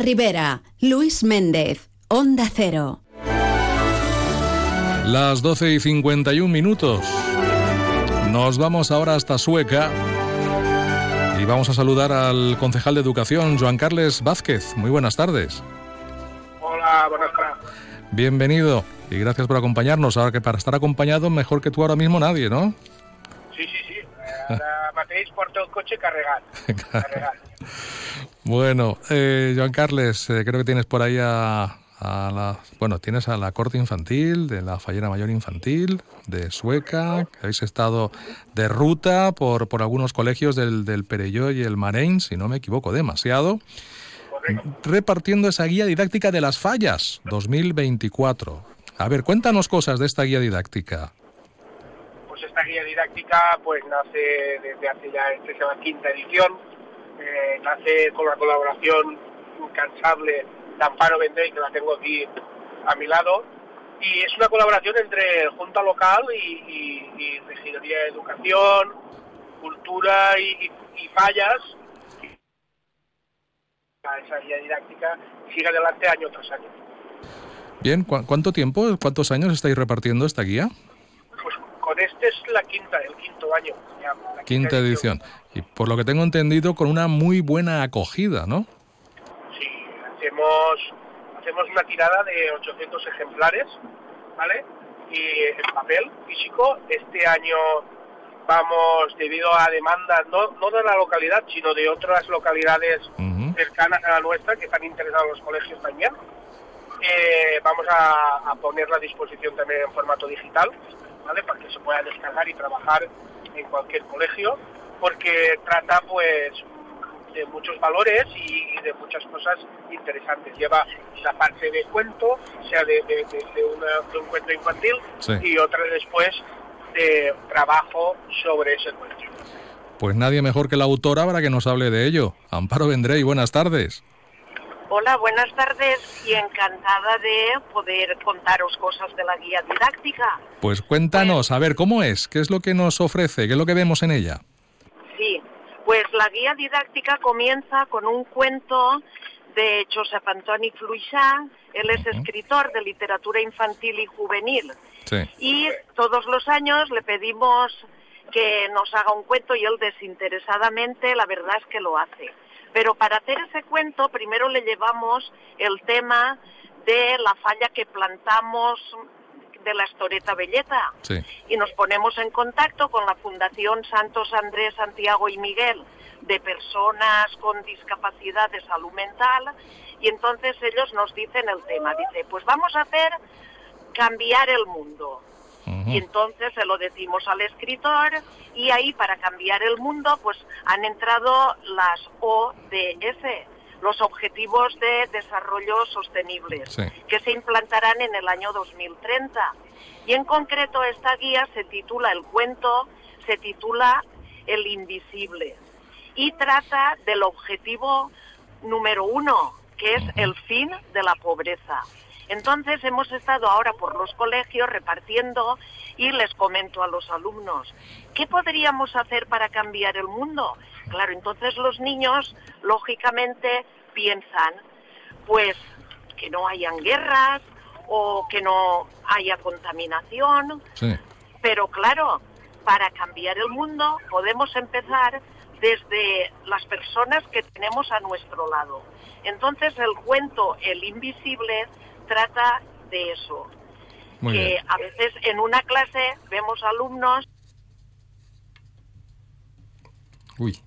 La Ribera, Luis Méndez, Onda Cero. Las 12 y 51 minutos. Nos vamos ahora hasta Sueca y vamos a saludar al concejal de Educación, Joan Carles Vázquez. Muy buenas tardes. Hola, buenas tardes. Bienvenido y gracias por acompañarnos. Ahora que para estar acompañado, mejor que tú ahora mismo nadie, ¿no? Sí, sí, sí. Ara mateix porto el carregat. carregat. Bueno, eh, Joan Carles, eh, creo que tienes por ahí a, la, bueno, tienes a la corte infantil de la Fallera Mayor Infantil de Sueca, que habéis estado de ruta por, por algunos colegios del, del Perelló y el Marein, si no me equivoco demasiado, repartiendo esa guía didáctica de las fallas 2024. A ver, cuéntanos cosas de esta guía didáctica. Pues esta guía didáctica pues nace desde hace ya, esta es la quinta edición, eh, nace con la colaboración incansable de Amparo Vendrell, que la tengo aquí a mi lado, y es una colaboración entre Junta Local y, y, Regidoría de Educación, Cultura y, y, y Fallas. Esa guía didáctica sigue adelante año tras año. Bien, ¿cu ¿cuánto tiempo, cuántos años estáis repartiendo esta guía? Este es la quinta, el quinto año. Ya, la Quinta edición. Y por lo que tengo entendido, con una muy buena acogida, ¿no? Sí, hacemos, hacemos una tirada de 800 ejemplares, ¿vale? Y en papel físico, este año vamos, debido a demandas, no, no de la localidad, sino de otras localidades cercanas a la nuestra, que están interesados los colegios también, eh, vamos a, a ponerla a disposición también en formato digital, ¿vale? Para que se pueda descargar y trabajar en cualquier colegio, porque trata pues de muchos valores y, y de muchas cosas interesantes. Lleva la parte de cuento, sea de, de- de- de una- de un cuento infantil, Sí. y otra después de trabajo sobre ese cuento. Pues nadie mejor que la autora para que nos hable de ello. Amparo Vendrell, buenas tardes. Hola, buenas tardes y encantada de poder contaros cosas de la guía didáctica. Pues cuéntanos, a ver, ¿cómo es? ¿Qué es lo que nos ofrece? ¿Qué es lo que vemos en ella? Sí, pues la guía didáctica comienza con un cuento de Josep Antoni Fluixà. Él es escritor de literatura infantil y juvenil. Sí. Y todos los años le pedimos que nos haga un cuento y él desinteresadamente, la verdad es que lo hace. Pero para hacer ese cuento, primero le llevamos el tema de la falla que plantamos de la Estoreta Belleta Sí. y nos ponemos en contacto con la Fundación Santos Andrés, Santiago y Miguel de personas con discapacidad de salud mental y entonces ellos nos dicen el tema, dice, pues vamos a hacer cambiar el mundo. Y entonces se lo decimos al escritor y ahí para cambiar el mundo pues han entrado las ODS, los Objetivos de Desarrollo Sostenibles, Sí. que se implantarán en el año 2030. Y en concreto esta guía se titula, el cuento se titula El Invisible y trata del objetivo número uno, que es el fin de la pobreza. Entonces hemos estado ahora por los colegios repartiendo y les comento a los alumnos, ¿qué podríamos hacer para cambiar el mundo? Claro, entonces los niños lógicamente piensan, pues que no hayan guerras o que no haya contaminación, Sí. pero claro, para cambiar el mundo podemos empezar desde las personas que tenemos a nuestro lado. Entonces el cuento El Invisible trata de eso, Muy que bien. a veces en una clase vemos alumnos Uy.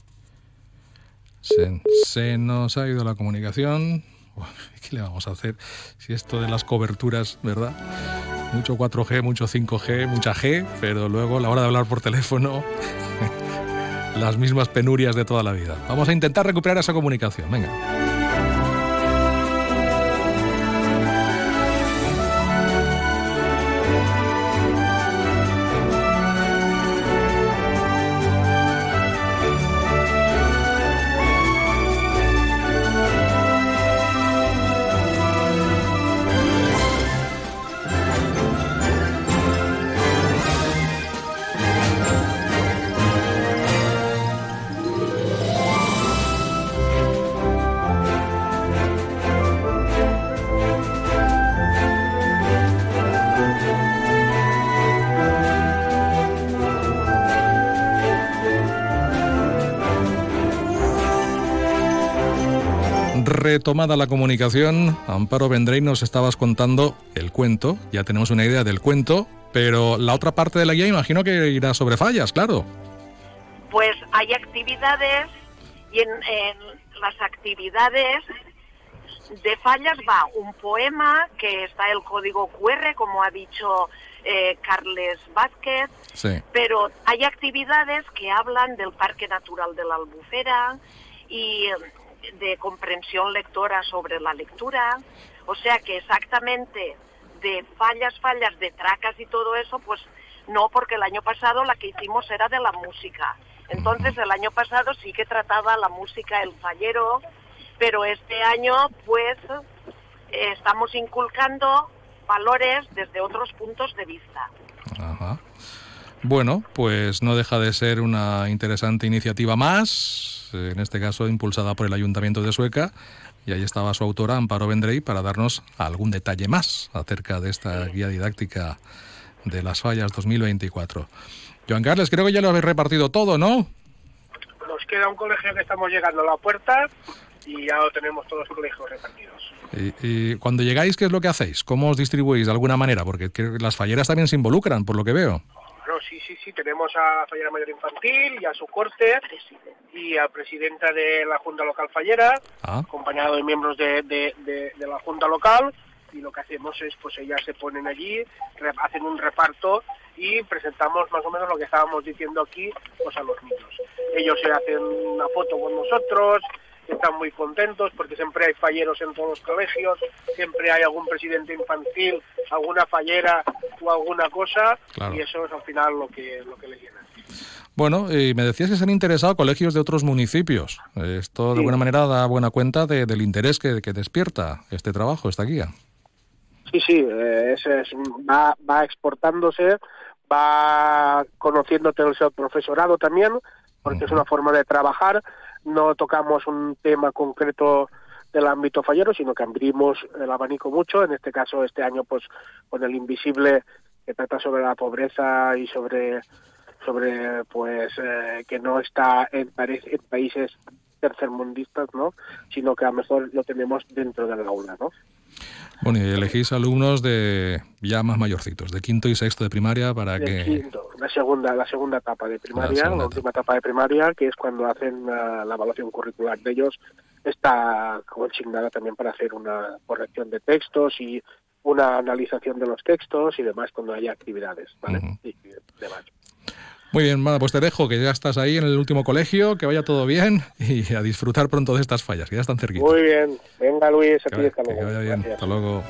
Se, se nos ha ido la comunicación. ¿Qué le vamos a hacer? Si esto de las coberturas, ¿verdad? Mucho 4G, mucho 5G, mucha G, pero luego a la hora de hablar por teléfono, las mismas penurias de toda la vida. Vamos a intentar recuperar esa comunicación. Venga. Retomada la comunicación, Amparo Vendrey nos estabas contando el cuento, ya tenemos una idea del cuento, pero la otra parte de la guía imagino que irá sobre fallas, claro. Pues hay actividades y en, las actividades de fallas va un poema que está el código QR, como ha dicho eh, Carles Vázquez, pero hay actividades que hablan del Parque Natural de la Albufera y de comprensión lectora sobre la lectura, o sea que exactamente de fallas, fallas, de tracas y todo eso, pues no, porque el año pasado la que hicimos era de la música. Entonces el año pasado sí que trataba la música, el fallero, pero este año pues estamos inculcando valores desde otros puntos de vista. Ajá. Bueno, pues no deja de ser una interesante iniciativa más, en este caso impulsada por el Ayuntamiento de Sueca, y ahí estaba su autora, Amparo Vendrey, para darnos algún detalle más acerca de esta guía didáctica de las fallas 2024. Joan Carles, creo que ya lo habéis repartido todo, ¿no? Nos queda un colegio que estamos llegando a la puerta y ya lo tenemos todos los colegios repartidos. Y, cuando llegáis, ¿qué es lo que hacéis? ¿Cómo os distribuís de alguna manera? Porque las falleras también se involucran, por lo que veo sí, sí, sí, tenemos a Fallera Mayor Infantil y a su corte y a presidenta de la Junta Local Fallera, ah. acompañado de miembros de, de, la Junta Local y lo que hacemos es, pues ellas se ponen allí, hacen un reparto y presentamos más o menos lo que estábamos diciendo aquí pues a los niños. Ellos se hacen una foto con nosotros, están muy contentos porque siempre hay falleros en todos los colegios, siempre hay algún presidente infantil, alguna fallera o alguna cosa y eso es al final lo que, lo que les llena. Bueno, y me decías que se han interesado colegios de otros municipios. Esto de alguna manera da buena cuenta del interés que, que, despierta este trabajo, esta guía. Sí, sí, eh, es, va, va exportándose, va conociéndote el profesorado también, porque es una forma de trabajar no tocamos un tema concreto del ámbito fallero, sino que abrimos el abanico mucho. En este caso, este año, pues con el invisible que trata sobre la pobreza y sobre sobre pues eh, que no está en, en países tercermundistas, ¿no? Sino que a lo mejor lo tenemos dentro del aula, ¿no? Bueno, y elegís alumnos de ya más mayorcitos, de quinto y sexto de primaria para que... la segunda, la segunda etapa de primaria, la, última etapa de primaria, que es cuando hacen la, evaluación curricular de ellos, está consignada también para hacer una corrección de textos y una analización de los textos y demás cuando haya actividades, ¿vale? y demás. Muy bien, pues te dejo, que ya estás ahí en el último colegio, que vaya todo bien y a disfrutar pronto de estas fallas, que ya están cerquitas. Muy bien, venga Luis, aquí que, Que vaya bien, hasta luego.